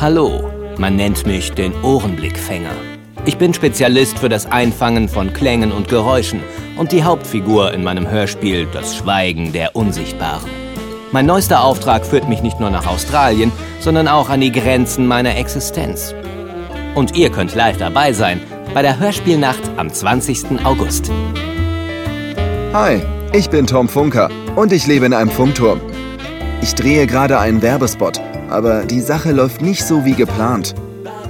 Hallo, man nennt mich den Ohrenblickfänger. Ich bin Spezialist für das Einfangen von Klängen und Geräuschen und die Hauptfigur in meinem Hörspiel Das Schweigen der Unsichtbaren. Mein neuester Auftrag führt mich nicht nur nach Australien, sondern auch an die Grenzen meiner Existenz. Und ihr könnt live dabei sein bei der Hörspielnacht am 20. August. Hi, ich bin Tom Funker und ich lebe in einem Funkturm. Ich drehe gerade einen Werbespot, aber die Sache läuft nicht so wie geplant.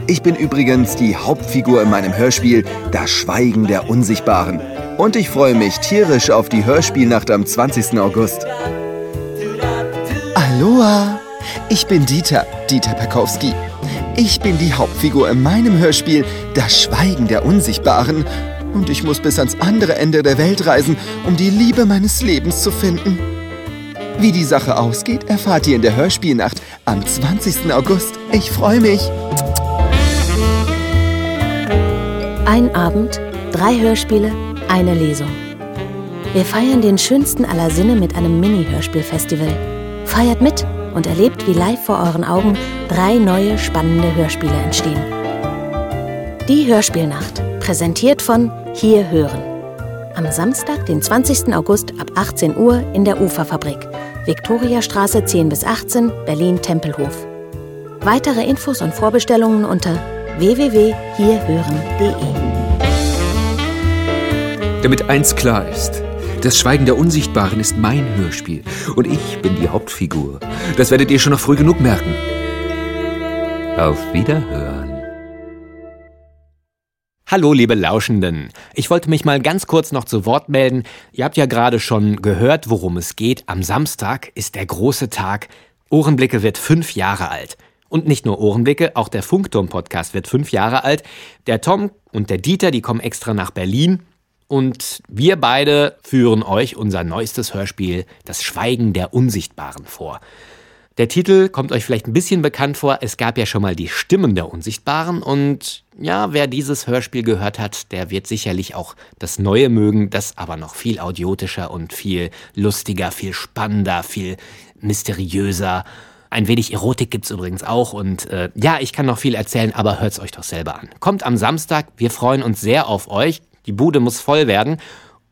Ich bin übrigens die Hauptfigur in meinem Hörspiel Das Schweigen der Unsichtbaren. Und ich freue mich tierisch auf die Hörspielnacht am 20. August. Aloha! Ich bin Dieter, Dieter Perkowski. Ich bin die Hauptfigur in meinem Hörspiel Das Schweigen der Unsichtbaren. Und ich muss bis ans andere Ende der Welt reisen, um die Liebe meines Lebens zu finden. Wie die Sache ausgeht, erfahrt ihr in der Hörspielnacht am 20. August. Ich freue mich. Ein Abend, drei Hörspiele, eine Lesung. Wir feiern den schönsten aller Sinne mit einem Mini-Hörspielfestival. Feiert mit und erlebt, wie live vor euren Augen drei neue spannende Hörspiele entstehen. Die Hörspielnacht, präsentiert von Hier Hören. Am Samstag, den 20. August ab 18 Uhr in der Uferfabrik, Viktoriastraße 10 bis 18, Berlin-Tempelhof. Weitere Infos und Vorbestellungen unter www.hierhören.de. Damit eins klar ist. Das Schweigen der Unsichtbaren ist mein Hörspiel und ich bin die Hauptfigur. Das werdet ihr schon noch früh genug merken. Auf Wiederhören. Hallo, liebe Lauschenden. Ich wollte mich mal ganz kurz noch zu Wort melden. Ihr habt ja gerade schon gehört, worum es geht. Am Samstag ist der große Tag. Ohrenblicke wird fünf Jahre alt. Und nicht nur Ohrenblicke, auch der Funkturm-Podcast wird fünf Jahre alt. Der Tom und der Dieter, die kommen extra nach Berlin. Und wir beide führen euch unser neuestes Hörspiel, Das Schweigen der Unsichtbaren, vor. Der Titel kommt euch vielleicht ein bisschen bekannt vor. Es gab ja schon mal die Stimmen der Unsichtbaren. Und ja, wer dieses Hörspiel gehört hat, der wird sicherlich auch das Neue mögen, das aber noch viel audiotischer und viel lustiger, viel spannender, viel mysteriöser ein wenig Erotik gibt's übrigens auch. Und äh, ja, ich kann noch viel erzählen, aber hört's euch doch selber an. Kommt am Samstag, wir freuen uns sehr auf euch. Die Bude muss voll werden.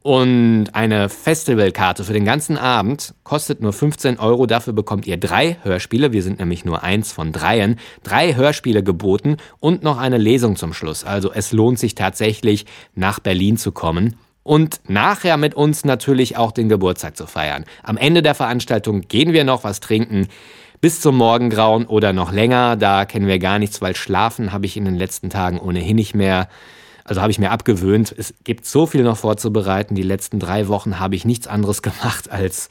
Und eine Festivalkarte für den ganzen Abend kostet nur 15 Euro. Dafür bekommt ihr drei Hörspiele. Wir sind nämlich nur eins von dreien. Drei Hörspiele geboten und noch eine Lesung zum Schluss. Also es lohnt sich tatsächlich, nach Berlin zu kommen. Und nachher mit uns natürlich auch den Geburtstag zu feiern. Am Ende der Veranstaltung gehen wir noch was trinken bis zum Morgengrauen oder noch länger. Da kennen wir gar nichts, weil schlafen habe ich in den letzten Tagen ohnehin nicht mehr. Also habe ich mir abgewöhnt. Es gibt so viel noch vorzubereiten. Die letzten drei Wochen habe ich nichts anderes gemacht, als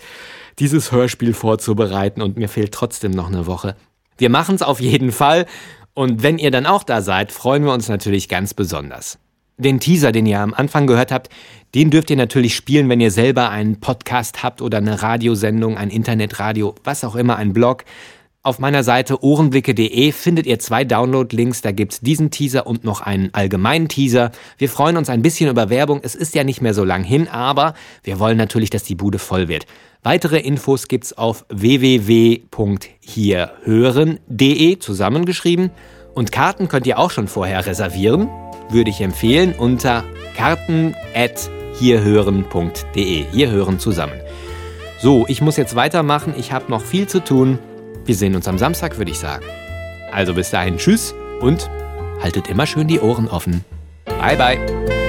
dieses Hörspiel vorzubereiten und mir fehlt trotzdem noch eine Woche. Wir machen es auf jeden Fall. Und wenn ihr dann auch da seid, freuen wir uns natürlich ganz besonders. Den Teaser, den ihr am Anfang gehört habt, den dürft ihr natürlich spielen, wenn ihr selber einen Podcast habt oder eine Radiosendung, ein Internetradio, was auch immer, ein Blog. Auf meiner Seite ohrenblicke.de findet ihr zwei Download-Links. Da gibt's diesen Teaser und noch einen allgemeinen Teaser. Wir freuen uns ein bisschen über Werbung. Es ist ja nicht mehr so lang hin, aber wir wollen natürlich, dass die Bude voll wird. Weitere Infos gibt's auf www.hierhören.de zusammengeschrieben. Und Karten könnt ihr auch schon vorher reservieren. Würde ich empfehlen unter karten.hierhören.de. Hier hören zusammen. So, ich muss jetzt weitermachen. Ich habe noch viel zu tun. Wir sehen uns am Samstag, würde ich sagen. Also bis dahin, tschüss und haltet immer schön die Ohren offen. Bye, bye.